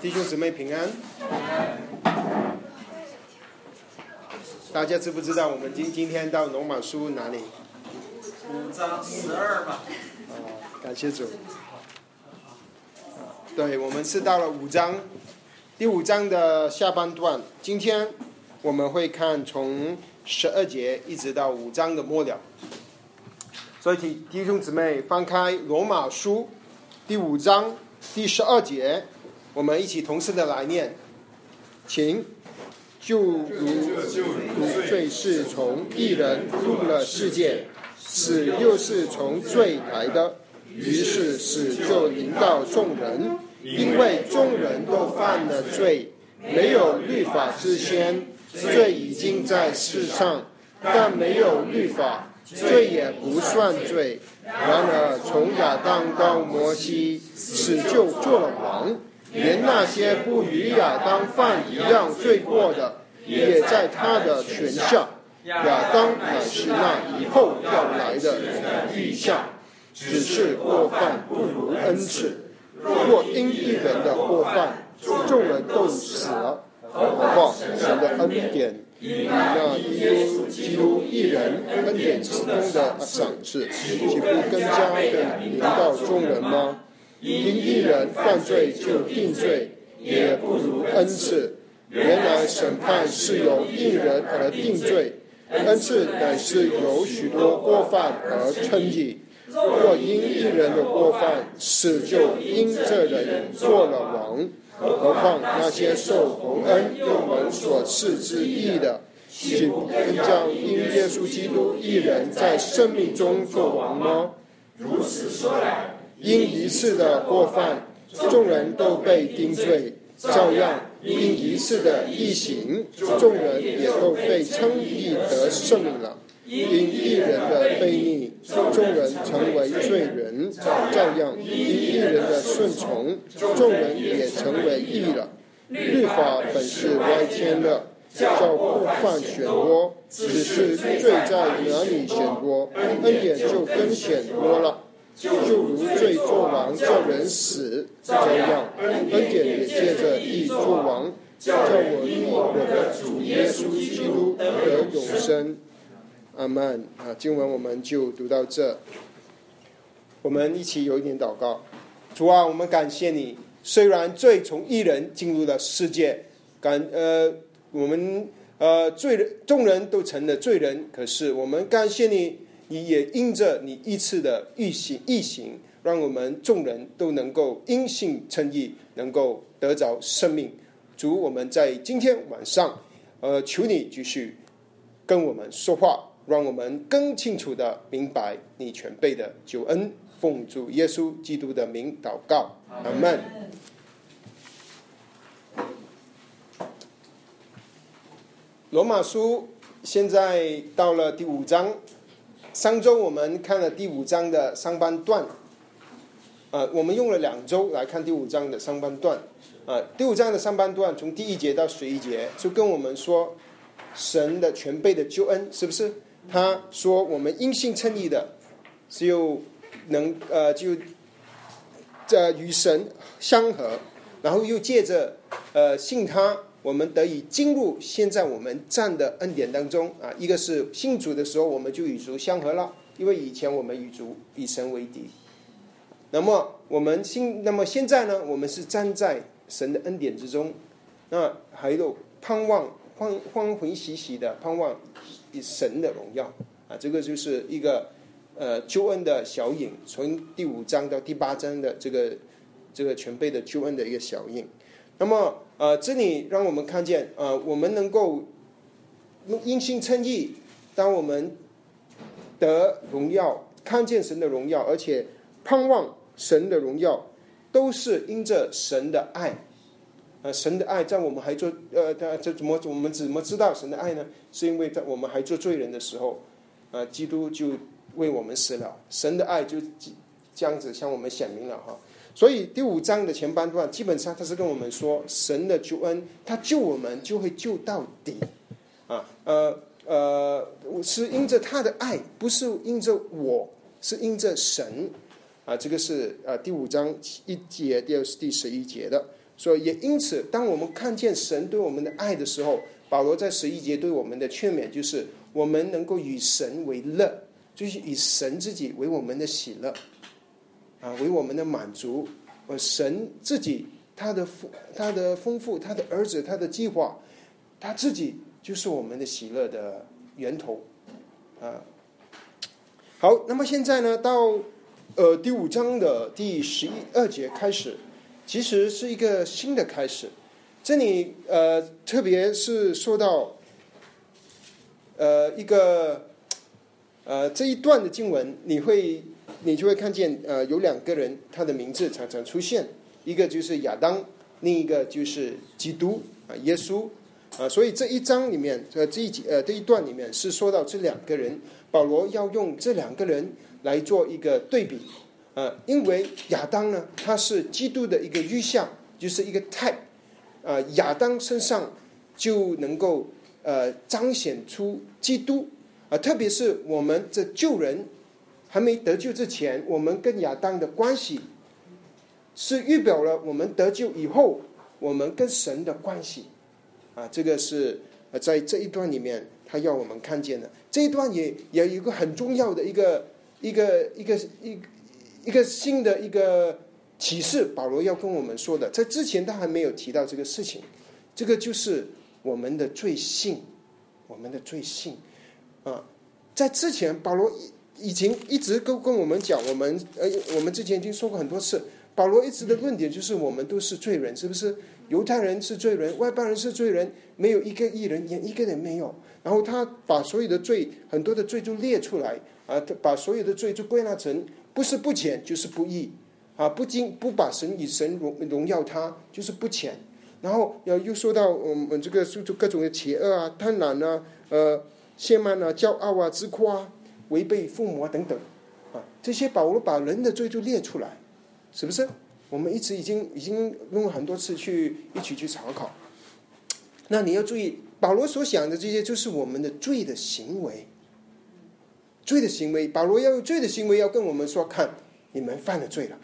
弟兄姊妹平安。大家知不知道我们今今天到罗马书哪里？五章十二吧。哦，感谢主。对，我们是到了五章，第五章的下半段。今天我们会看从十二节一直到五章的末了。所以，弟弟兄姊妹翻开罗马书第五章第十二节，我们一起同时的来念，请。就如罪是从一人入了世界，死又是从罪来的，于是死就临到众人，因为众人都犯了罪。没有律法之先，罪已经在世上，但没有律法，罪也不算罪。然而从亚当到摩西，死就做了王。连那些不与亚当犯一样罪过的，也在他的权下。亚当乃是那以后要来的人的预象，只是过犯不如恩赐。若因一人的过犯，众人都死了，何况神的恩典与那基督基督一人恩典之中的赏赐，岂不更加的临到众人吗？因一人犯罪就定罪，也不如恩赐。原来审判是由一人而定罪，恩赐乃是由许多过犯而称义。若因一人的过犯，死就因这人做了王。何况那些受洪恩用人所赐之义的，岂不更将因耶稣基督一人在生命中做王吗？如此说来。因一次的过犯，众人都被定罪；照样，因一次的异行，众人也都被称义得圣了。因一人的悖逆，众人成为罪人；照样，因一人的顺从，众人也成为义了。律法本是歪天的，叫过犯显多；只是罪在哪里显多，恩典就更显多了。就如罪作王叫人死，这样恩典也借着义作王，叫我因我的主耶稣基督得永生。阿门。啊，经文我们就读到这。我们一起有一点祷告。主啊，我们感谢你。虽然罪从一人进入了世界，感呃，我们呃罪人众人都成了罪人，可是我们感谢你。你也因着你一次的预行异行，让我们众人都能够因信称义，能够得着生命。主，我们在今天晚上，呃，求你继续跟我们说话，让我们更清楚的明白你全备的救恩。奉主耶稣基督的名祷告，阿门。罗马书现在到了第五章。上周我们看了第五章的上半段，呃，我们用了两周来看第五章的上半段，啊，第五章的上半段从第一节到十一节就跟我们说神的全备的救恩，是不是？他说我们因信称义的，只有能呃就这与神相合，然后又借着呃信他。我们得以进入现在我们站的恩典当中啊，一个是信主的时候，我们就与主相合了，因为以前我们与主以神为敌。那么我们信，那么现在呢，我们是站在神的恩典之中，那还有盼望欢欢欢喜喜的盼望神的荣耀啊，这个就是一个呃救恩的小影，从第五章到第八章的这个这个全备的救恩的一个小影。那么，呃，这里让我们看见，呃，我们能够因信称义，当我们得荣耀，看见神的荣耀，而且盼望神的荣耀，都是因着神的爱。呃，神的爱在我们还做，呃，这怎么我们怎么知道神的爱呢？是因为在我们还做罪人的时候，呃，基督就为我们死了，神的爱就这样子向我们显明了哈。所以第五章的前半段，基本上他是跟我们说，神的救恩，他救我们就会救到底，啊，呃呃，是因着他的爱，不是因着我，是因着神，啊，这个是呃第五章一节第二第十一节的。所以也因此，当我们看见神对我们的爱的时候，保罗在十一节对我们的劝勉就是：我们能够以神为乐，就是以神自己为我们的喜乐，啊，为我们的满足。呃，神自己他的丰他的丰富，他的儿子他的计划，他自己就是我们的喜乐的源头，啊。好，那么现在呢，到呃第五章的第十一二节开始，其实是一个新的开始。这里呃，特别是说到呃一个呃这一段的经文，你会你就会看见呃有两个人他的名字常常出现，一个就是亚当，另一个就是基督啊耶稣啊，所以这一章里面呃这一节呃这一段里面是说到这两个人。保罗要用这两个人来做一个对比，呃，因为亚当呢，他是基督的一个预像，就是一个 type，呃，亚当身上就能够呃彰显出基督，啊，特别是我们这救人还没得救之前，我们跟亚当的关系是预表了我们得救以后我们跟神的关系，啊，这个是呃在这一段里面。他要我们看见的。这一段也也有一个很重要的一个一个一个一一个新的一个启示，保罗要跟我们说的，在之前他还没有提到这个事情，这个就是我们的罪性，我们的罪性。啊，在之前保罗已经一直跟跟我们讲，我们呃我们之前已经说过很多次，保罗一直的论点就是我们都是罪人，是不是？犹太人是罪人，外邦人是罪人，没有一个艺人，连一个人没有。然后他把所有的罪，很多的罪就列出来啊，他把所有的罪就归纳成不是不浅就是不义啊，不经不把神以神荣荣耀他就是不浅。然后要又说到我们这个就各种的邪恶啊、贪婪啊、呃、亵慢啊、骄傲啊、自夸、违背父母啊等等啊，这些保罗把人的罪就列出来，是不是？我们一直已经已经用很多次去一起去查考，那你要注意，保罗所想的这些就是我们的罪的行为，罪的行为。保罗要用罪的行为要跟我们说：看，你们犯了罪了，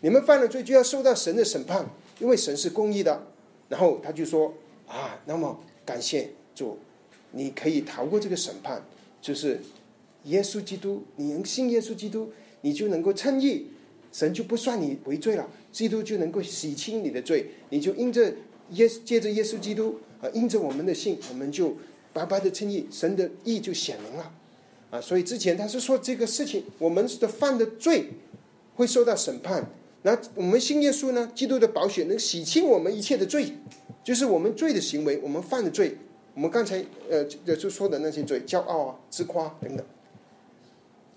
你们犯了罪就要受到神的审判，因为神是公义的。然后他就说：啊，那么感谢主，你可以逃过这个审判，就是耶稣基督，你能信耶稣基督，你就能够称义。神就不算你为罪了，基督就能够洗清你的罪，你就因着耶借着耶稣基督啊，因着我们的信，我们就白白的称义，神的义就显明了啊。所以之前他是说这个事情，我们的犯的罪会受到审判，那我们信耶稣呢，基督的宝血能洗清我们一切的罪，就是我们罪的行为，我们犯的罪，我们刚才呃就说的那些罪，骄傲啊、自夸等等，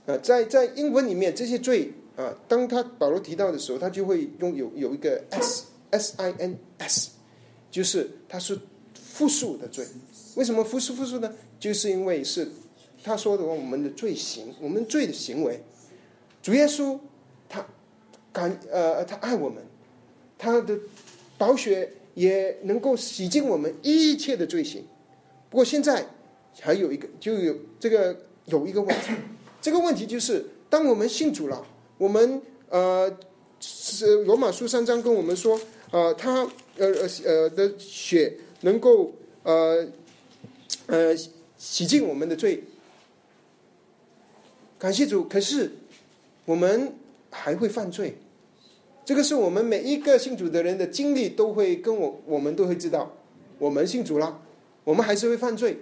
呃，在在英文里面这些罪。啊，当他保罗提到的时候，他就会用有有一个 s s i n s，就是他是复数的罪。为什么复数复数呢？就是因为是他说的，我们的罪行，我们罪的行为，主耶稣他感呃他爱我们，他的宝血也能够洗净我们一切的罪行。不过现在还有一个就有这个有一个问题，这个问题就是当我们信主了。我们呃是罗马书三章跟我们说，呃，他呃呃呃的血能够呃呃洗净我们的罪，感谢主。可是我们还会犯罪，这个是我们每一个信主的人的经历都会跟我我们都会知道，我们信主了，我们还是会犯罪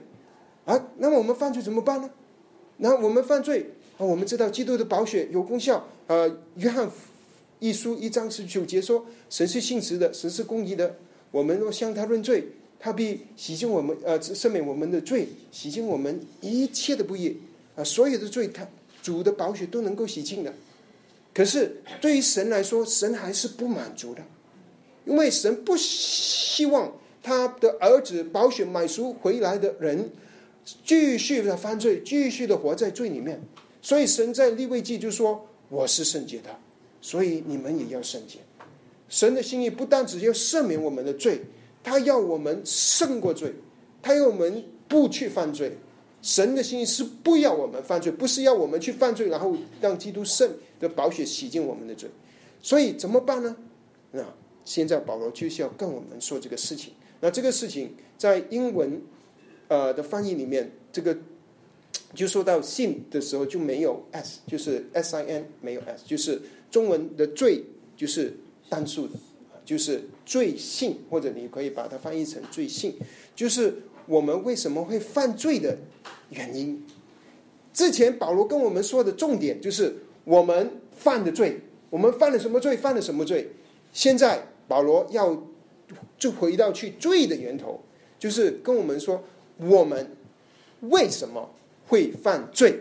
啊。那么我们犯罪怎么办呢？那我们犯罪啊。我们知道基督的宝血有功效。呃，约翰一书一章十九节说：“神是信实的，神是公义的。我们若向他认罪，他必洗净我们，呃，赦免我们的罪，洗净我们一切的不义。啊，所有的罪，他主的宝血都能够洗净的。可是对于神来说，神还是不满足的，因为神不希望他的儿子宝血买赎回来的人继续的犯罪，继续的活在罪里面。”所以神在立位记就说：“我是圣洁的，所以你们也要圣洁。”神的心意不单只要赦免我们的罪，他要我们胜过罪，他要我们不去犯罪。神的心意是不要我们犯罪，不是要我们去犯罪，然后让基督圣的宝血洗净我们的罪。所以怎么办呢？那，现在保罗就是要跟我们说这个事情。那这个事情在英文呃的翻译里面，这个就说到信的时候就没有 s，就是 s i n 没有 s，就是中文的罪就是单数的，就是罪性，或者你可以把它翻译成罪性，就是我们为什么会犯罪的原因。之前保罗跟我们说的重点就是我们犯的罪，我们犯了什么罪，犯了什么罪。现在保罗要就回到去罪的源头，就是跟我们说我们为什么会犯罪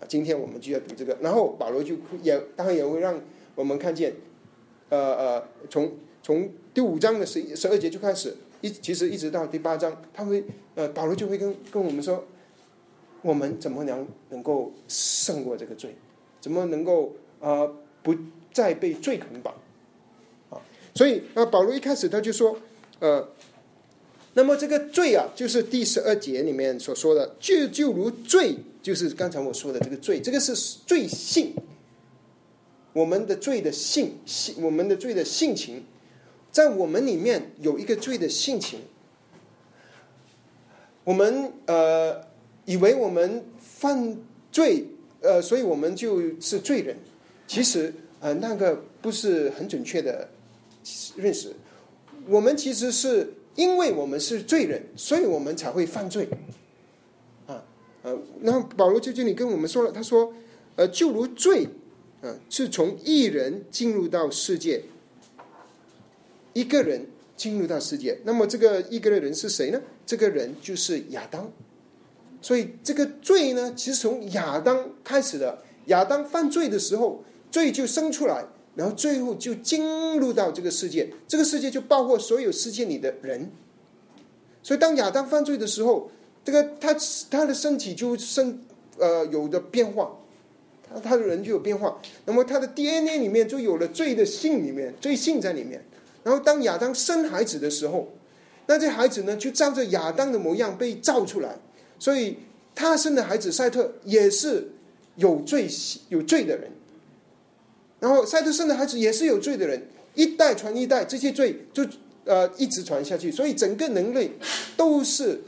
啊？今天我们就要读这个，然后保罗就也当然也会让我们看见，呃呃，从从第五章的十十二节就开始，一其实一直到第八章，他会呃保罗就会跟跟我们说。我们怎么能能够胜过这个罪？怎么能够呃不再被罪捆绑？啊，所以啊，保罗一开始他就说，呃，那么这个罪啊，就是第十二节里面所说的，就就如罪，就是刚才我说的这个罪，这个是罪性，我们的罪的性性，我们的罪的性情，在我们里面有一个罪的性情，我们呃。以为我们犯罪，呃，所以我们就是罪人。其实，呃，那个不是很准确的认识。我们其实是因为我们是罪人，所以我们才会犯罪。啊，呃，那保罗就这里跟我们说了，他说，呃，就如罪，啊，是从一人进入到世界，一个人进入到世界。那么，这个一个人是谁呢？这个人就是亚当。所以这个罪呢，其实从亚当开始的。亚当犯罪的时候，罪就生出来，然后最后就进入到这个世界。这个世界就包括所有世界里的人。所以当亚当犯罪的时候，这个他他的身体就生呃有的变化，他他的人就有变化。那么他的 DNA 里面就有了罪的性里面罪性在里面。然后当亚当生孩子的时候，那这孩子呢就照着亚当的模样被造出来。所以他生的孩子赛特也是有罪有罪的人，然后赛特生的孩子也是有罪的人，一代传一代，这些罪就呃一直传下去。所以整个人类都是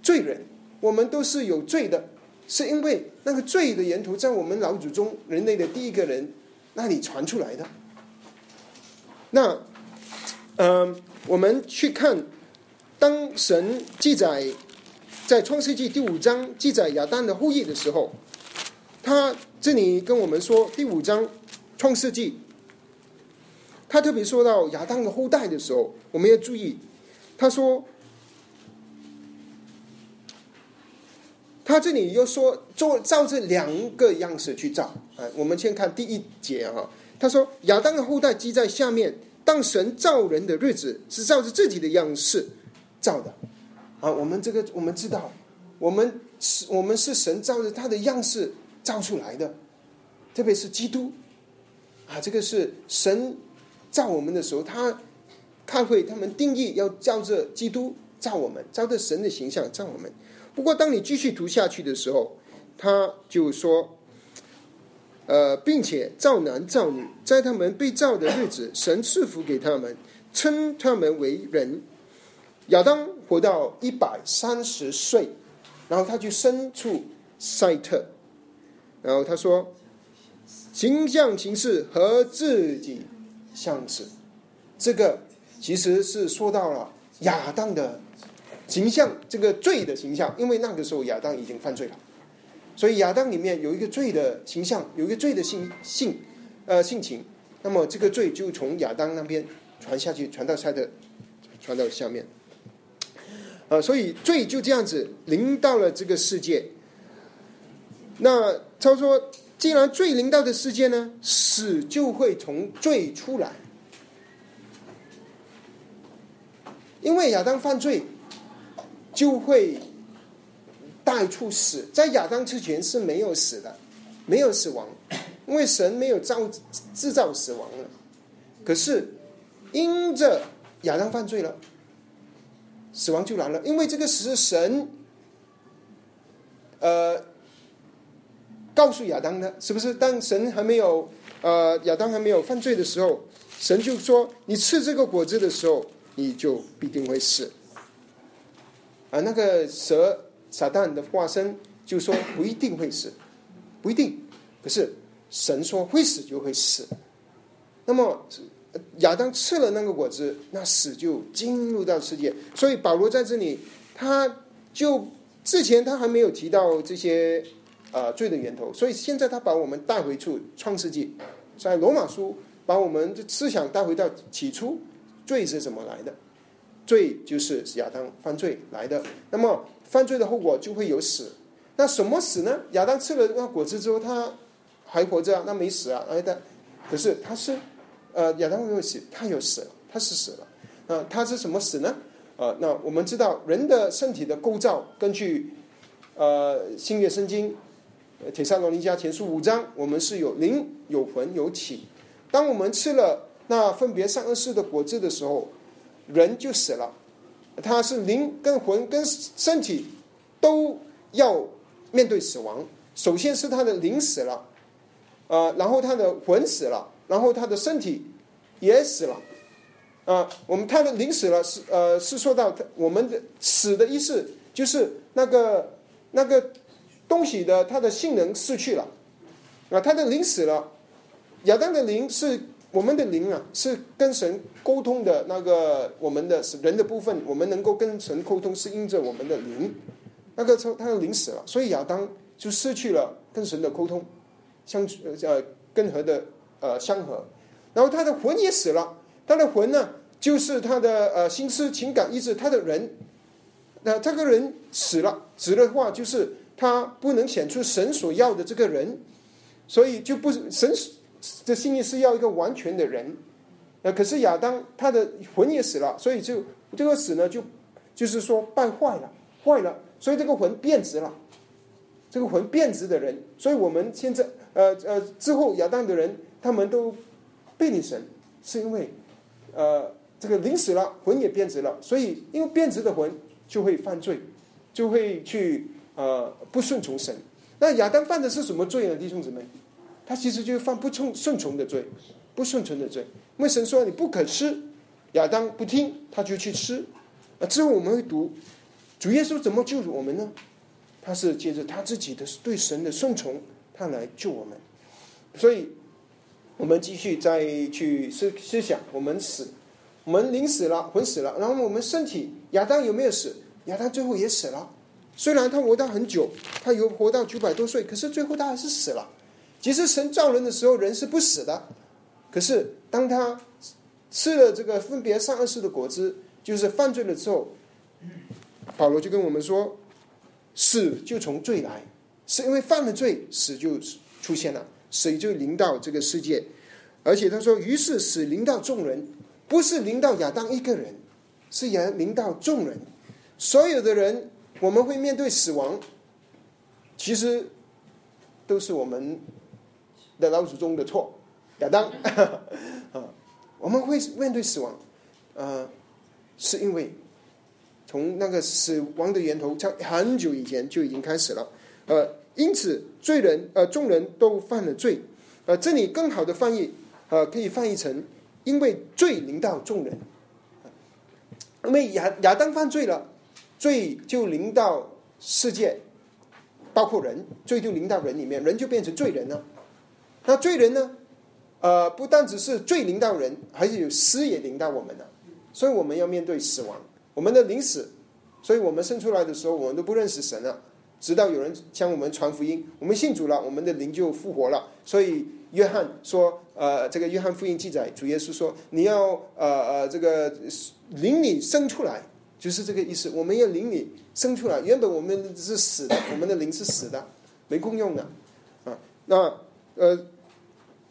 罪人，我们都是有罪的，是因为那个罪的源头在我们老祖宗人类的第一个人那里传出来的。那嗯，我们去看当神记载。在创世纪第五章记载亚当的后裔的时候，他这里跟我们说第五章创世纪，他特别说到亚当的后代的时候，我们要注意，他说，他这里又说做照这两个样式去造啊。我们先看第一节啊，他说亚当的后代记在下面，当神造人的日子是照着自己的样式造的。啊，我们这个我们知道，我们是我们是神照着他的样式造出来的，特别是基督，啊，这个是神造我们的时候，他开会他们定义要照着基督造我们，照着神的形象造我们。不过，当你继续读下去的时候，他就说，呃，并且造男造女，在他们被造的日子，神赐福给他们，称他们为人。亚当活到一百三十岁，然后他就生出赛特，然后他说，形象形式和自己相似，这个其实是说到了亚当的形象，这个罪的形象，因为那个时候亚当已经犯罪了，所以亚当里面有一个罪的形象，有一个罪的性性呃性情，那么这个罪就从亚当那边传下去，传到赛特，传到下面。呃，所以罪就这样子临到了这个世界。那他说，既然罪临到的世界呢，死就会从罪出来，因为亚当犯罪，就会带出死。在亚当之前是没有死的，没有死亡，因为神没有造制造死亡了。可是因着亚当犯罪了。死亡就来了，因为这个是神，呃，告诉亚当的，是不是？当神还没有，呃，亚当还没有犯罪的时候，神就说：“你吃这个果子的时候，你就必定会死。”啊，那个蛇撒旦的化身就说：“不一定会死，不一定。”可是神说：“会死就会死。”那么亚当吃了那个果子，那死就进入到世界。所以保罗在这里，他就之前他还没有提到这些呃罪的源头，所以现在他把我们带回去创世纪，在罗马书。把我们的思想带回到起初，罪是怎么来的？罪就是亚当犯罪来的。那么犯罪的后果就会有死。那什么死呢？亚当吃了那果子之后，他还活着啊，那没死啊？哎，但可是他是呃，亚当没有死，他有死了，他是死了。啊，他是什么死呢？呃，那我们知道人的身体的构造，根据呃新约圣经，铁萨罗尼加前书五章，我们是有灵、有魂、有体。当我们吃了那分别善恶事的果子的时候，人就死了。他是灵跟魂跟身体都要面对死亡。首先是他的灵死了，呃，然后他的魂死了，然后他的身体也死了。啊，我们他的灵死了是呃是说到我们的死的意思就是那个那个东西的它的性能失去了，啊，它的灵死了。亚当的灵是我们的灵啊，是跟神沟通的那个我们的人的部分，我们能够跟神沟通是因着我们的灵。那个他他的灵死了，所以亚当就失去了跟神的沟通，相呃跟和的呃相合。然后他的魂也死了，他的魂呢，就是他的呃心思、情感、意志，他的人，那这个人死了，死的话就是他不能显出神所要的这个人，所以就不神。的心意是要一个完全的人，呃，可是亚当他的魂也死了，所以就这个死呢，就就是说败坏了，坏了，所以这个魂变质了，这个魂变质的人，所以我们现在呃呃之后亚当的人他们都背离神，是因为呃这个灵死了，魂也变质了，所以因为变质的魂就会犯罪，就会去呃不顺从神。那亚当犯的是什么罪呢，弟兄姊妹？他其实就是犯不从顺从的罪，不顺从的罪。因为神说你不可吃，亚当不听，他就去吃。啊，之后我们会读主耶稣怎么救我们呢？他是借着他自己的对神的顺从，他来救我们。所以，我们继续再去思思想：我们死，我们灵死了，魂死了，然后我们身体，亚当有没有死？亚当最后也死了。虽然他活到很久，他有活到九百多岁，可是最后他还是死了。其实神造人的时候，人是不死的。可是当他吃了这个分别善恶事的果子，就是犯罪了之后，保罗就跟我们说，死就从罪来，是因为犯了罪，死就出现了，死就临到这个世界。而且他说，于是死临到众人，不是临到亚当一个人，是也临到众人。所有的人，我们会面对死亡，其实都是我们。的老祖宗的错，亚当 啊，我们会面对死亡，呃，是因为从那个死亡的源头，在很久以前就已经开始了，呃，因此罪人呃众人都犯了罪，呃，这里更好的翻译呃可以翻译成因为罪临到众人，因为亚亚当犯罪了，罪就临到世界，包括人，罪就临到人里面，人就变成罪人了。那罪人呢？呃，不单只是罪临到人，还是有死也临到我们的，所以我们要面对死亡，我们的临死，所以我们生出来的时候，我们都不认识神了，直到有人向我们传福音，我们信主了，我们的灵就复活了。所以约翰说，呃，这个约翰福音记载，主耶稣说，你要呃呃这个灵里生出来，就是这个意思。我们要灵里生出来，原本我们是死的，我们的灵是死的，没功用的啊。那呃。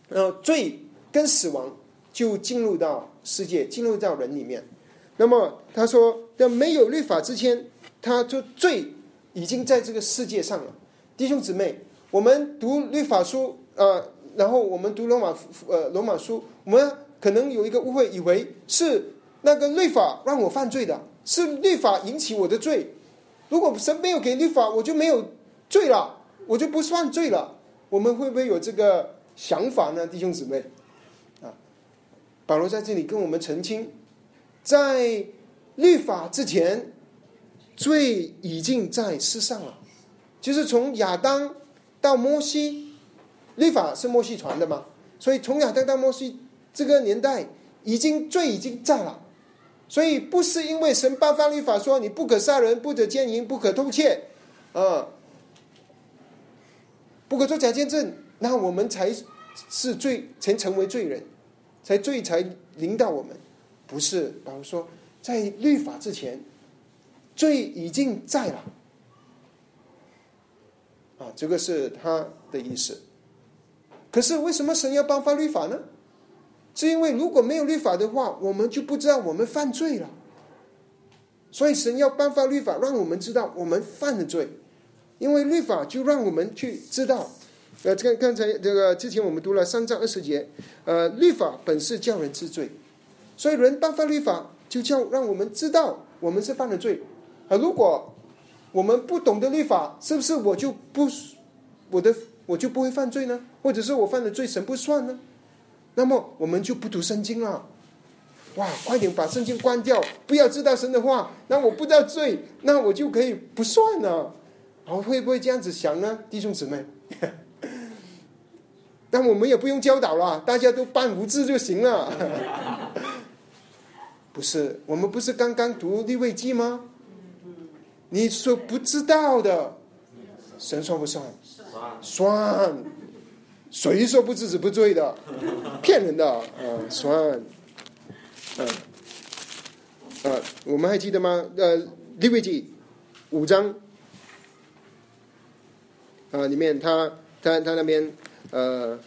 呃罪跟死亡就进入到世界，进入到人里面。那么他说，在没有律法之前，他就罪已经在这个世界上了。弟兄姊妹，我们读律法书，呃，然后我们读罗马，呃，罗马书，我们可能有一个误会，以为是那个律法让我犯罪的，是律法引起我的罪。如果神没有给律法，我就没有罪了，我就不算罪了。我们会不会有这个？想法呢，弟兄姊妹，啊，保罗在这里跟我们澄清，在律法之前，罪已经在世上了，就是从亚当到摩西，律法是摩西传的嘛，所以从亚当到摩西这个年代，已经罪已经在了，所以不是因为神颁发律法说你不可杀人、不可奸淫、不可偷窃，啊，不可做假见证，那我们才是罪，才成为罪人。才罪才临到我们，不是？比如说，在律法之前，罪已经在了。啊，这个是他的意思。可是为什么神要颁发律法呢？是因为如果没有律法的话，我们就不知道我们犯罪了。所以神要颁发律法，让我们知道我们犯了罪，因为律法就让我们去知道。呃，刚刚才这个之前我们读了三章二十节，呃，律法本是叫人治罪，所以人颁发律法就叫让我们知道我们是犯了罪。啊，如果我们不懂得律法，是不是我就不我的我就不会犯罪呢？或者是我犯的罪神不算呢？那么我们就不读圣经了。哇，快点把圣经关掉，不要知道神的话，那我不知道罪，那我就可以不算了。我会不会这样子想呢，弟兄姊妹？但我们也不用教导了，大家都办无字就行了。不是，我们不是刚刚读立位记吗？你说不知道的，神算不算？算。谁说不知子不罪的？骗人的啊！算。嗯。呃，我们还记得吗？呃，利未记五章啊，里面他他他那边。呃，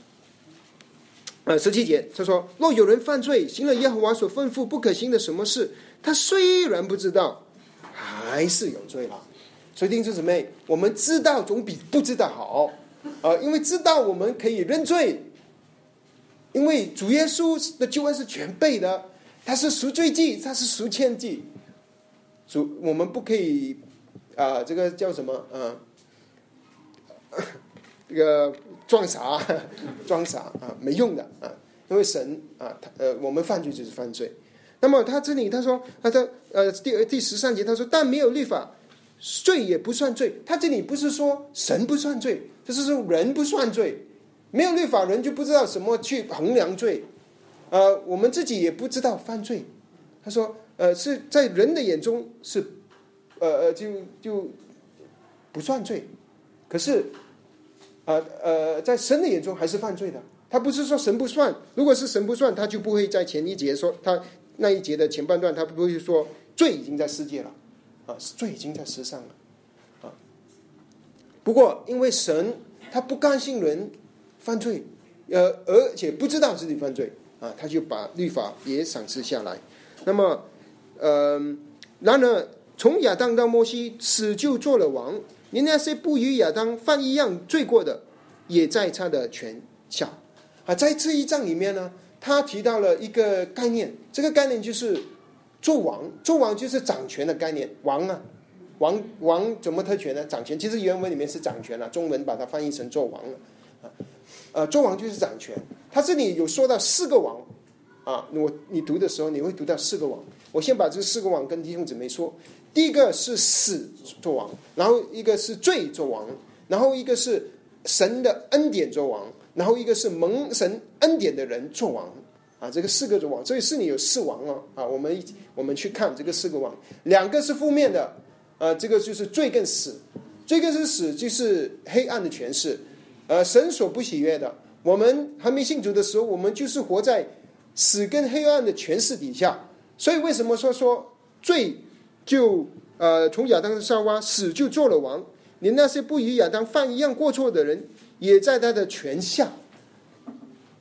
呃，十七节他说：“若有人犯罪，行了耶和华所吩咐不可行的什么事，他虽然不知道，还是有罪了。所以弟兄姊妹，我们知道总比不知道好啊！因为知道我们可以认罪，因为主耶稣的救恩是全备的，他是赎罪祭，他是赎愆祭。主，我们不可以啊，这个叫什么？啊，这个。”装傻，装傻啊，没用的啊！因为神啊，他呃，我们犯罪就是犯罪。那么他这里他说，他说呃第第十三节他说，但没有律法，罪也不算罪。他这里不是说神不算罪，就是说人不算罪。没有律法，人就不知道什么去衡量罪。呃，我们自己也不知道犯罪。他说，呃，是在人的眼中是，呃呃，就就不算罪。可是。呃呃，在神的眼中还是犯罪的。他不是说神不算，如果是神不算，他就不会在前一节说他那一节的前半段，他不会说罪已经在世界了，啊，罪已经在世上了，啊。不过因为神他不甘心人犯罪，呃，而且不知道自己犯罪，啊，他就把律法也赏赐下来。那么，嗯，然而从亚当到摩西，死就做了王。你那些不与亚当犯一样罪过的，也在他的权下。啊，在这一章里面呢，他提到了一个概念，这个概念就是做王，做王就是掌权的概念。王啊，王王怎么特权呢？掌权，其实原文里面是掌权了，中文把它翻译成做王了。啊，呃，做王就是掌权。他这里有说到四个王，啊，我你读的时候你会读到四个王。我先把这四个王跟弟兄姊妹说。第一个是死做王，然后一个是罪做王，然后一个是神的恩典做王，然后一个是蒙神恩典的人做王啊，这个四个王，所以是你有四王哦啊，我们我们去看这个四个王，两个是负面的，呃，这个就是罪跟死，罪跟是死就是黑暗的权势，呃，神所不喜悦的，我们还没信主的时候，我们就是活在死跟黑暗的权势底下，所以为什么说说罪？就呃，从亚当的夏娃死就做了王，连那些不与亚当犯一样过错的人，也在他的权下。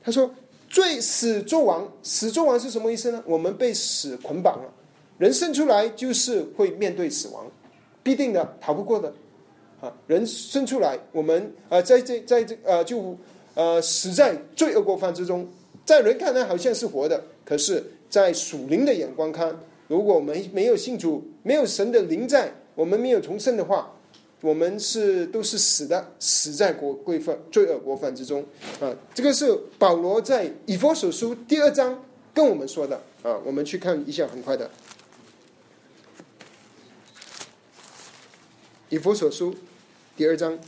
他说：“罪死作王，死作王是什么意思呢？我们被死捆绑了，人生出来就是会面对死亡，必定的，逃不过的。啊，人生出来，我们呃，在这在这呃，就呃，死在罪恶过犯之中，在人看来好像是活的，可是，在属灵的眼光看。”如果我们没有信主，没有神的灵在，我们没有重生的话，我们是都是死的，死在国规范罪恶国犯之中啊！这个是保罗在以佛所书第二章跟我们说的啊。我们去看一下，很快的，《以弗所书》第二章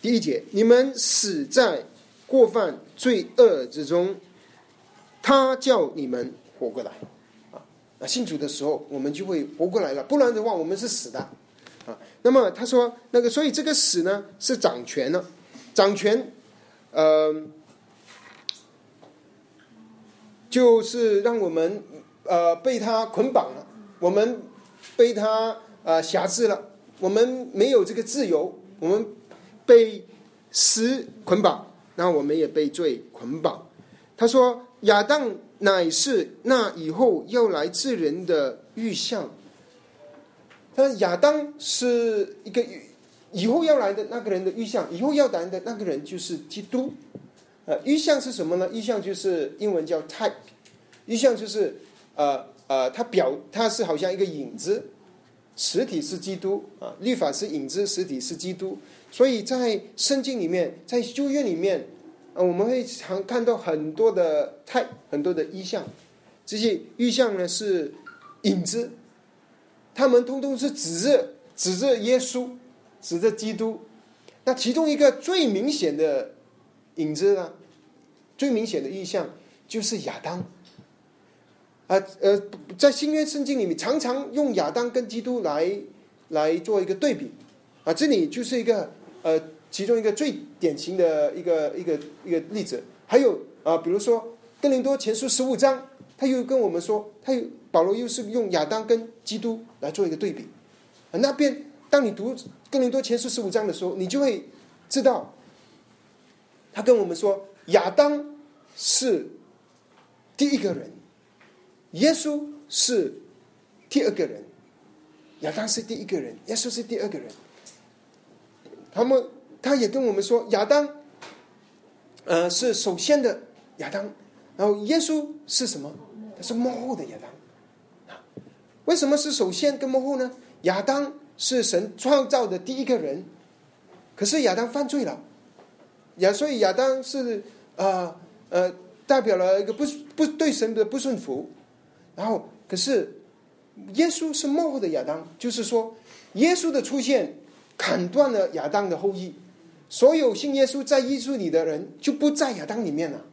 第一节：你们死在过犯罪恶之中，他叫你们活过来信主的时候，我们就会活过来了，不然的话，我们是死的啊。那么他说，那个，所以这个死呢，是掌权了，掌权，呃。就是让我们呃被他捆绑了，我们被他呃辖制了，我们没有这个自由，我们被死捆绑，那我们也被罪捆绑。他说亚当乃是那以后要来治人的预象。他说亚当是一个以后要来的那个人的预象，以后要来的那个人就是基督。呃，预象是什么呢？预象就是英文叫 type，预象就是呃呃，它表它是好像一个影子，实体是基督啊，律法是影子，实体是基督。所以在圣经里面，在旧约里面，呃，我们会常看到很多的太很多的意象，这些意象呢是影子，他们通通是指着指着耶稣，指着基督。那其中一个最明显的。影子呢？最明显的意象就是亚当。啊呃，在新约圣经里面，常常用亚当跟基督来来做一个对比。啊，这里就是一个呃，其中一个最典型的一个一个一个例子。还有啊，比如说哥林多前书十五章，他又跟我们说，他又保罗又是用亚当跟基督来做一个对比。啊，那边当你读哥林多前书十五章的时候，你就会知道。他跟我们说，亚当是第一个人，耶稣是第二个人。亚当是第一个人，耶稣是第二个人。他们他也跟我们说，亚当，呃，是首先的亚当，然后耶稣是什么？他是幕后的亚当。为什么是首先跟幕后呢？亚当是神创造的第一个人，可是亚当犯罪了。亚所以亚当是呃呃代表了一个不不对神的不顺服，然后可是耶稣是幕后的亚当，就是说耶稣的出现砍断了亚当的后裔，所有信耶稣在耶稣里的人就不在亚当里面了。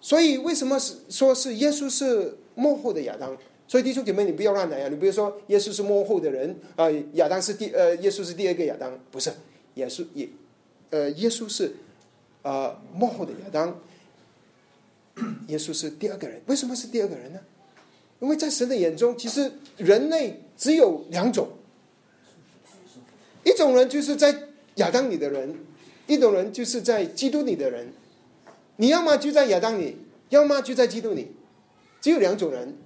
所以为什么是说是耶稣是幕后的亚当？所以弟兄姐妹，你不要乱来啊！你不要说耶稣是幕后的人啊，亚当是第呃耶稣是第二个亚当，不是，耶稣也呃耶稣是。呃，幕后的亚当，耶稣是第二个人。为什么是第二个人呢？因为在神的眼中，其实人类只有两种，一种人就是在亚当里的人，一种人就是在基督里的人。你要么就在亚当里，要么就在基督里，只有两种人。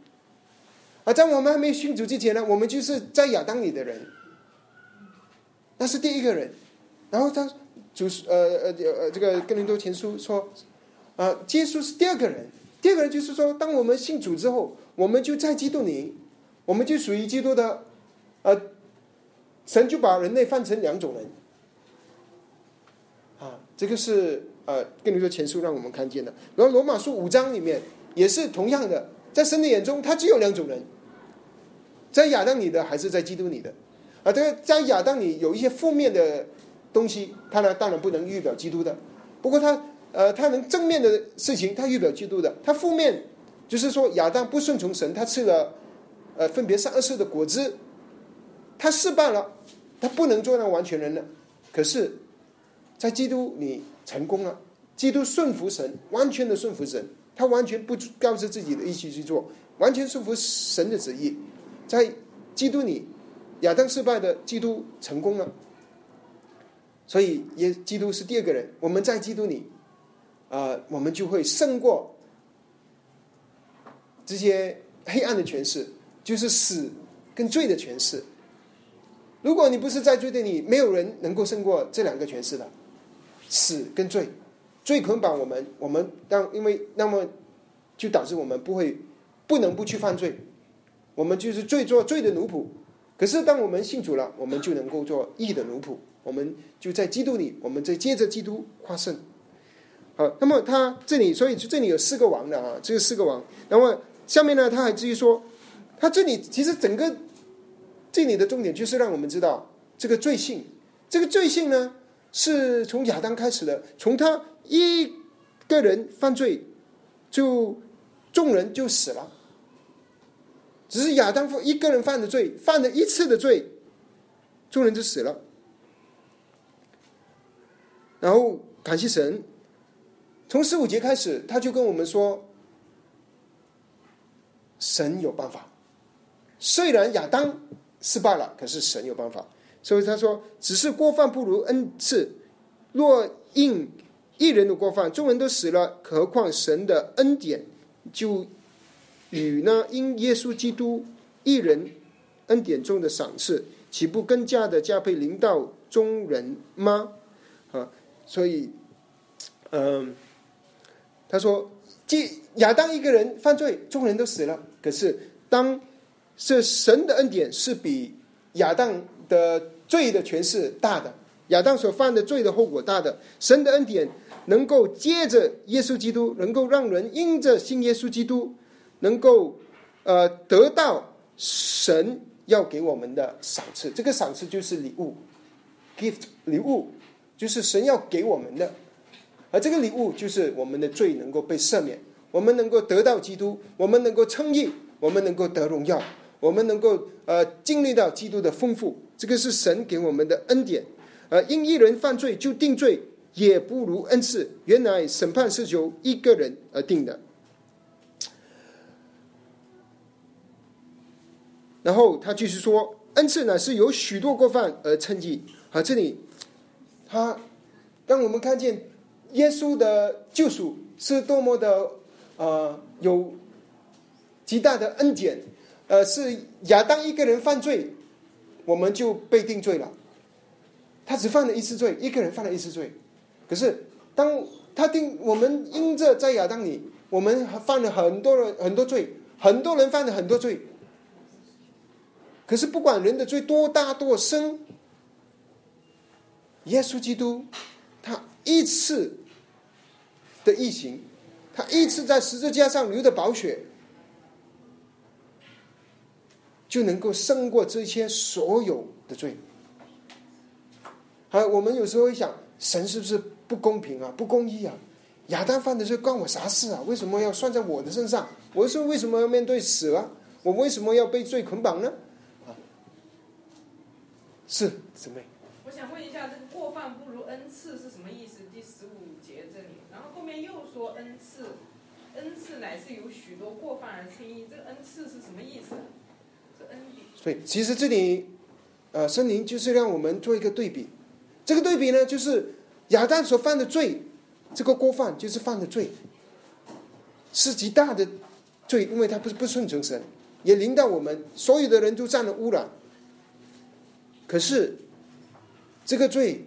而在我们还没有信主之前呢，我们就是在亚当里的人，那是第一个人。然后他。主呃呃呃，这个哥林多前书说，啊，耶稣是第二个人。第二个人就是说，当我们信主之后，我们就在基督里，我们就属于基督的，呃，神就把人类分成两种人。啊，这个是呃跟你说前书让我们看见的。然后罗马书五章里面也是同样的，在神的眼中，他只有两种人，在亚当里的还是在基督里的。啊，这个在亚当里有一些负面的。东西，他呢当然不能预表基督的。不过他，呃，他能正面的事情，他预表基督的。他负面，就是说亚当不顺从神，他吃了，呃，分别善恶树的果子，他失败了，他不能做那完全人了。可是，在基督你成功了，基督顺服神，完全的顺服神，他完全不告知自己的意思去做，完全顺服神的旨意。在基督里，亚当失败的，基督成功了。所以，耶基督是第二个人。我们在基督里，啊，我们就会胜过这些黑暗的权势，就是死跟罪的权势。如果你不是在罪的里，没有人能够胜过这两个权势的，死跟罪。罪捆绑我们，我们当因为那么就导致我们不会不能不去犯罪，我们就是罪做罪的奴仆。可是当我们信主了，我们就能够做义的奴仆。我们就在基督里，我们再接着基督夸胜。好，那么他这里，所以这里有四个王的啊，这个四个王。那么下面呢，他还至于说，他这里其实整个这里的重点就是让我们知道这个罪性，这个罪性呢是从亚当开始的，从他一个人犯罪，就众人就死了。只是亚当一个人犯的罪，犯了一次的罪，众人就死了。然后感谢神。从十五节开始，他就跟我们说：“神有办法。虽然亚当失败了，可是神有办法。所以他说：‘只是过犯不如恩赐。若因一人的过犯，众人都死了，何况神的恩典就与那因耶稣基督一人恩典中的赏赐，岂不更加的加倍临到众人吗？’啊，所以，嗯。”他说：“即亚当一个人犯罪，众人都死了。可是，当这神的恩典是比亚当的罪的权势大的，亚当所犯的罪的后果大的。神的恩典能够接着耶稣基督，能够让人因着信耶稣基督，能够呃得到神要给我们的赏赐。这个赏赐就是礼物，gift 礼物，就是神要给我们的。”而这个礼物就是我们的罪能够被赦免，我们能够得到基督，我们能够称义，我们能够得荣耀，我们能够呃经历到基督的丰富。这个是神给我们的恩典。呃，因一人犯罪就定罪，也不如恩赐。原来审判是由一个人而定的。然后他继续说，恩赐呢是由许多过犯而称义。啊，这里他让我们看见。耶稣的救赎是多么的呃有极大的恩典，呃，是亚当一个人犯罪，我们就被定罪了。他只犯了一次罪，一个人犯了一次罪。可是当他定我们因着在亚当里，我们犯了很多人很多罪，很多人犯了很多罪。可是不管人的罪多大多深，耶稣基督他。一次的疫情，他一次在十字架上流的宝血，就能够胜过这些所有的罪。好，我们有时候会想，神是不是不公平啊，不公义啊？亚当犯的罪关我啥事啊？为什么要算在我的身上？我是为什么要面对死啊？我为什么要被罪捆绑呢？啊，是姊妹。我想问一下，这个过犯不如恩赐是什么意思？第十五节这里，然后后面又说恩赐，恩赐乃是由许多过犯而称义。这个恩赐是什么意思？所以其实这里，呃，森林就是让我们做一个对比。这个对比呢，就是亚当所犯的罪，这个过犯就是犯的罪，是极大的罪，因为他不是不顺从神，也临到我们所有的人都占了污染。可是。这个罪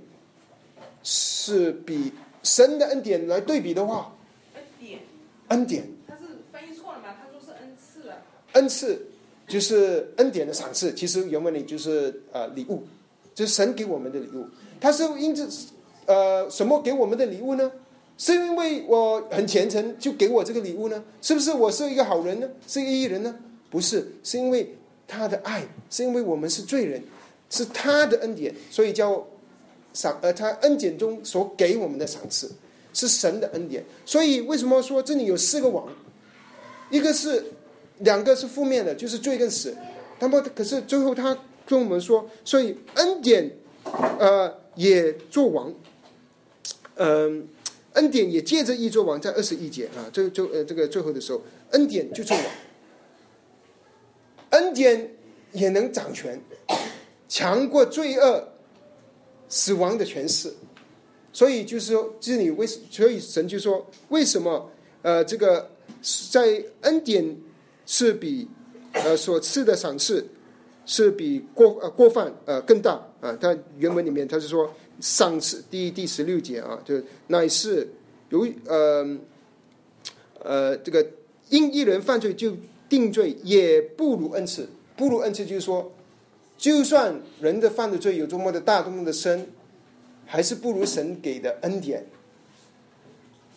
是比神的恩典来对比的话，恩典，恩典，他是翻译错了吗？他说是恩赐了，恩赐就是恩典的赏赐，其实原文里就是呃礼物，就是神给我们的礼物。他是因着呃什么给我们的礼物呢？是因为我很虔诚就给我这个礼物呢？是不是我是一个好人呢？是一个艺人呢？不是，是因为他的爱，是因为我们是罪人，是他的恩典，所以叫。赏，呃，他恩典中所给我们的赏赐是神的恩典，所以为什么说这里有四个网？一个是，两个是负面的，就是罪跟死。那么，可是最后他跟我们说，所以恩典，呃，也做王，嗯，恩典也借着一做王，在二十一节啊，最最呃这个最后的时候，恩典就做王，恩典也能掌权，强过罪恶。死亡的权势，所以就是说，这里为所以神就说，为什么呃，这个在恩典是比呃所赐的赏赐是比过呃过犯呃更大啊？他原文里面他是说，赏赐第第十六节啊，就乃是由呃呃这个因一人犯罪就定罪，也不如恩赐，不如恩赐就是说。就算人的犯的罪有多么的大，多么的深，还是不如神给的恩典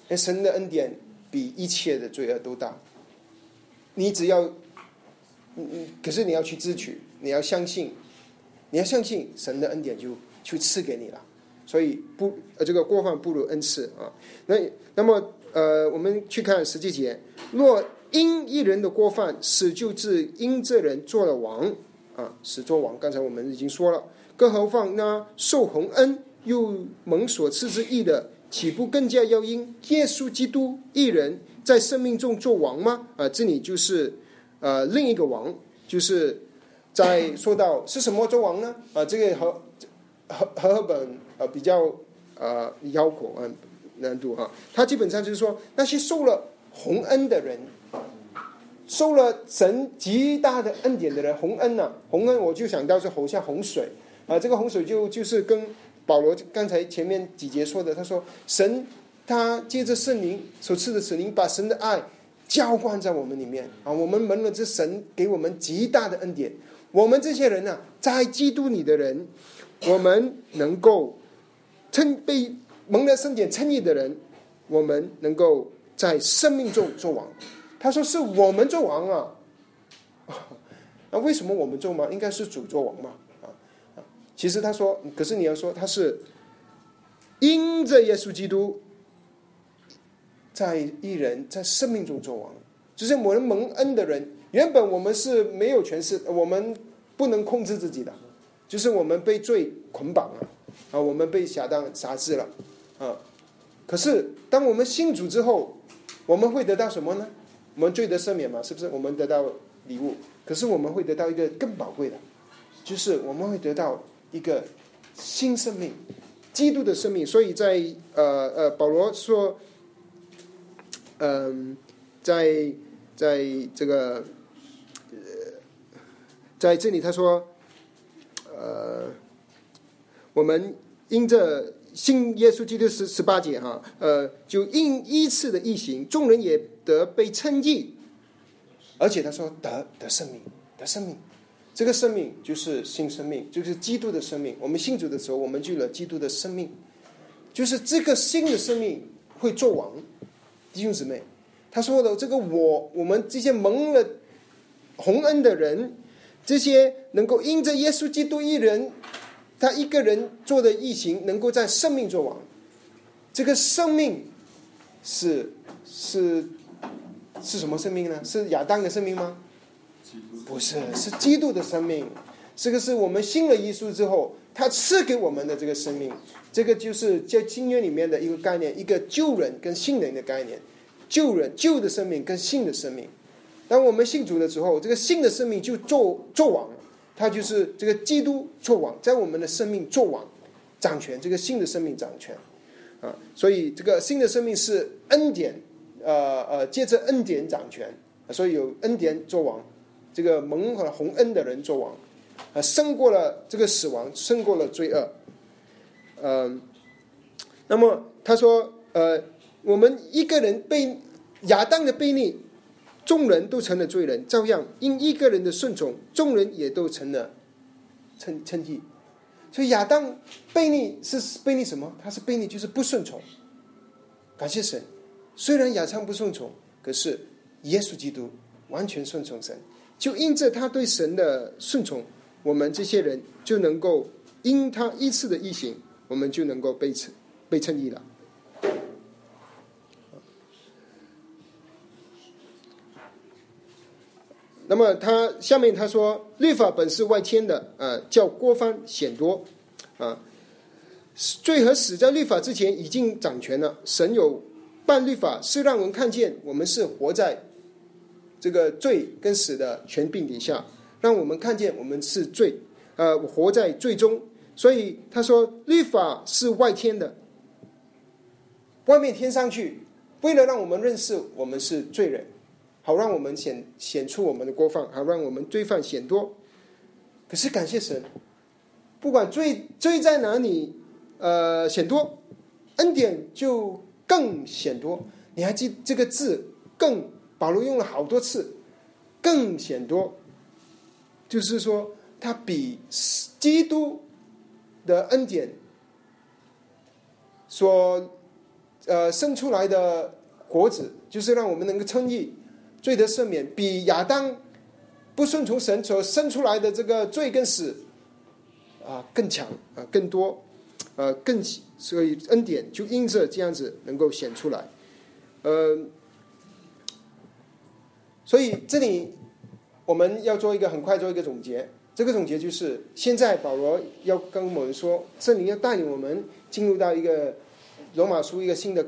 哎，神的恩典比一切的罪恶都大。你只要，嗯嗯，可是你要去支取，你要相信，你要相信神的恩典就就赐给你了。所以不，呃，这个过犯不如恩赐啊。那那么，呃，我们去看十七节，若因一人的过犯，使就至因这人做了王啊，使做王。刚才我们已经说了，更何况那受洪恩又蒙所赐之义的，岂不更加要因耶稣基督一人在生命中做王吗？啊，这里就是呃另一个王，就是在说到是什么做王呢？啊，这个和和和本呃比较呃腰果啊难度哈，他基本上就是说那些受了洪恩的人。受了神极大的恩典的人，洪恩呐，洪恩我就想到是好像洪水啊，这个洪水就就是跟保罗刚才前面几节说的，他说神他借着圣灵所赐的圣灵，把神的爱浇灌在我们里面啊，我们蒙了这神给我们极大的恩典，我们这些人呢，在基督里的人，我们能够称被蒙了圣典称义的人，我们能够在生命中做王。他说：“是我们做王啊，那为什么我们做王？应该是主做王嘛，啊啊！其实他说，可是你要说他是因着耶稣基督在一人在生命中做王，就是我们蒙恩的人。原本我们是没有权势，我们不能控制自己的，就是我们被罪捆绑了啊，我们被撒旦辖制了啊。可是当我们信主之后，我们会得到什么呢？”我们罪得赦免嘛，是不是？我们得到礼物，可是我们会得到一个更宝贵的，就是我们会得到一个新生命，基督的生命。所以在呃呃，保罗说，嗯，在在这个呃，在这里他说，呃，我们因着。信耶稣基督十十八节哈，呃，就因依次的异行，众人也得被称义，而且他说得得生命，得生命，这个生命就是新生命，就是基督的生命。我们信主的时候，我们就有了基督的生命，就是这个新的生命会做王。弟兄姊妹，他说的这个我，我们这些蒙了洪恩的人，这些能够因着耶稣基督一人。他一个人做的异行，能够在生命做王。这个生命是是是什么生命呢？是亚当的生命吗？不是，是基督的生命。这个是我们信了耶稣之后，他赐给我们的这个生命。这个就是在经约里面的一个概念，一个旧人跟新人的概念。旧人旧的生命跟新的生命。当我们信主的时候，这个新的生命就做做王。他就是这个基督做王，在我们的生命做王，掌权。这个新的生命掌权，啊，所以这个新的生命是恩典，呃呃，借着恩典掌权，所以有恩典做王，这个蒙和洪恩的人做王，啊，胜过了这个死亡，胜过了罪恶，嗯，那么他说，呃，我们一个人被亚当的背逆。众人都成了罪人，照样因一个人的顺从，众人也都成了称称义。所以亚当悖逆是悖逆什么？他是悖逆，就是不顺从。感谢神，虽然亚当不顺从，可是耶稣基督完全顺从神。就因着他对神的顺从，我们这些人就能够因他一次的异行，我们就能够被称被称义了。那么他下面他说，律法本是外天的，啊，叫郭方显多，啊，罪和死在律法之前已经掌权了。神有办律法，是让人看见我们是活在这个罪跟死的权柄底下，让我们看见我们是罪，呃，活在罪中。所以他说，律法是外天的，外面添上去，为了让我们认识我们是罪人。好让我们显显出我们的过犯，好让我们罪犯显多。可是感谢神，不管罪罪在哪里，呃，显多，恩典就更显多。你还记这个字“更”？保罗用了好多次，“更显多”，就是说他比基督的恩典所呃生出来的果子，就是让我们能够称义、罪得赦免，比亚当不顺从神所生出来的这个罪跟死啊更强啊更多，呃更所以恩典就因着这样子能够显出来，呃，所以这里我们要做一个很快做一个总结。这个总结就是，现在保罗要跟我们说，圣灵要带领我们进入到一个罗马书一个新的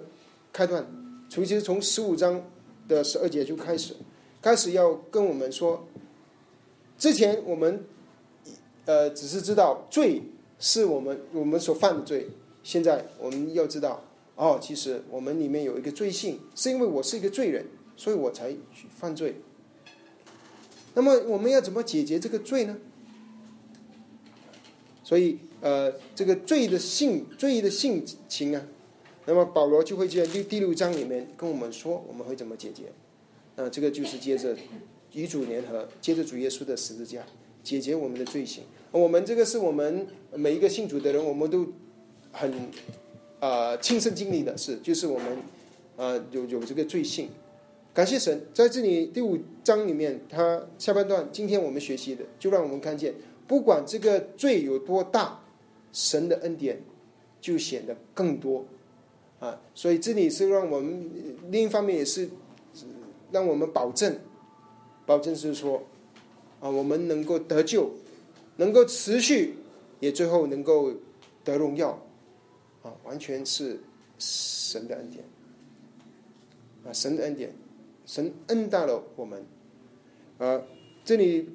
开端，其实从十五章的十二节就开始，开始要跟我们说，之前我们呃只是知道罪是我们我们所犯的罪，现在我们要知道，哦，其实我们里面有一个罪性，是因为我是一个罪人，所以我才去犯罪。那么我们要怎么解决这个罪呢？所以，呃，这个罪的性罪的性情啊，那么保罗就会在第第六章里面跟我们说，我们会怎么解决？啊，这个就是接着与主联合，接着主耶稣的十字架解决我们的罪行。我们这个是我们每一个信主的人，我们都很啊亲身经历的事，就是我们啊有有这个罪性。感谢神，在这里第五章里面，他下半段今天我们学习的，就让我们看见。不管这个罪有多大，神的恩典就显得更多啊！所以这里是让我们另一方面也是让我们保证，保证是说啊，我们能够得救，能够持续，也最后能够得荣耀啊！完全是神的恩典啊！神的恩典，神恩大了我们啊！这里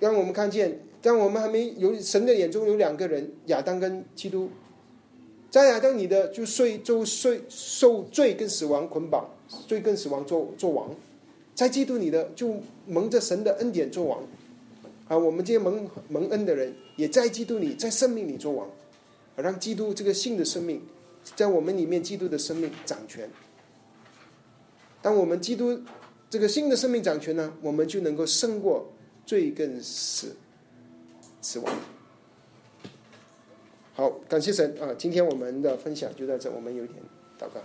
让我们看见。但我们还没有神的眼中有两个人，亚当跟基督。在亚当，你的就睡就睡受罪跟死亡捆绑，罪跟死亡做做王；在基督，你的就蒙着神的恩典做王。啊，我们这些蒙蒙恩的人，也在基督里，在生命里做王，让基督这个新的生命在我们里面，基督的生命掌权。当我们基督这个新的生命掌权呢，我们就能够胜过罪跟死。死亡。好，感谢神啊！今天我们的分享就在这，我们有一点祷告。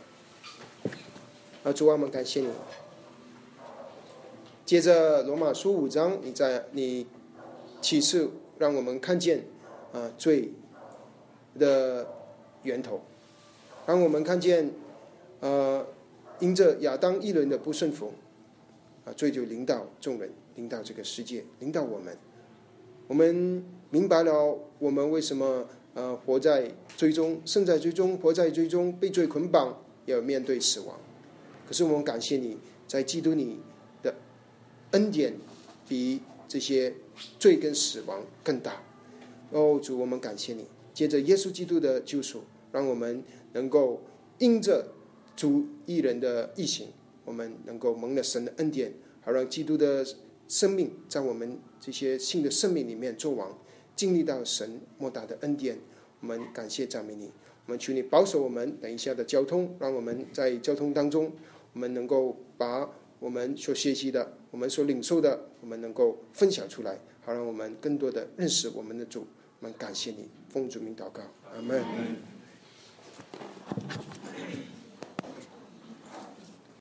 啊，主啊，我们感谢你。接着罗马书五章，你在你启示让我们看见啊罪的源头，让我们看见呃因着亚当一人的不顺服啊罪就领导众人，领导这个世界，领导我们。我们明白了，我们为什么呃活在最终，生在最终，活在最终，被罪捆绑，要面对死亡。可是我们感谢你在基督里的恩典，比这些罪跟死亡更大。哦，主，我们感谢你。接着耶稣基督的救赎，让我们能够因着主一人的义行，我们能够蒙了神的恩典，好让基督的。生命在我们这些新的生命里面做王，经历到神莫大的恩典，我们感谢赞美你。我们求你保守我们等一下的交通，让我们在交通当中，我们能够把我们所学习的、我们所领受的，我们能够分享出来，好让我们更多的认识我们的主。我们感谢你，奉主名祷告，阿门。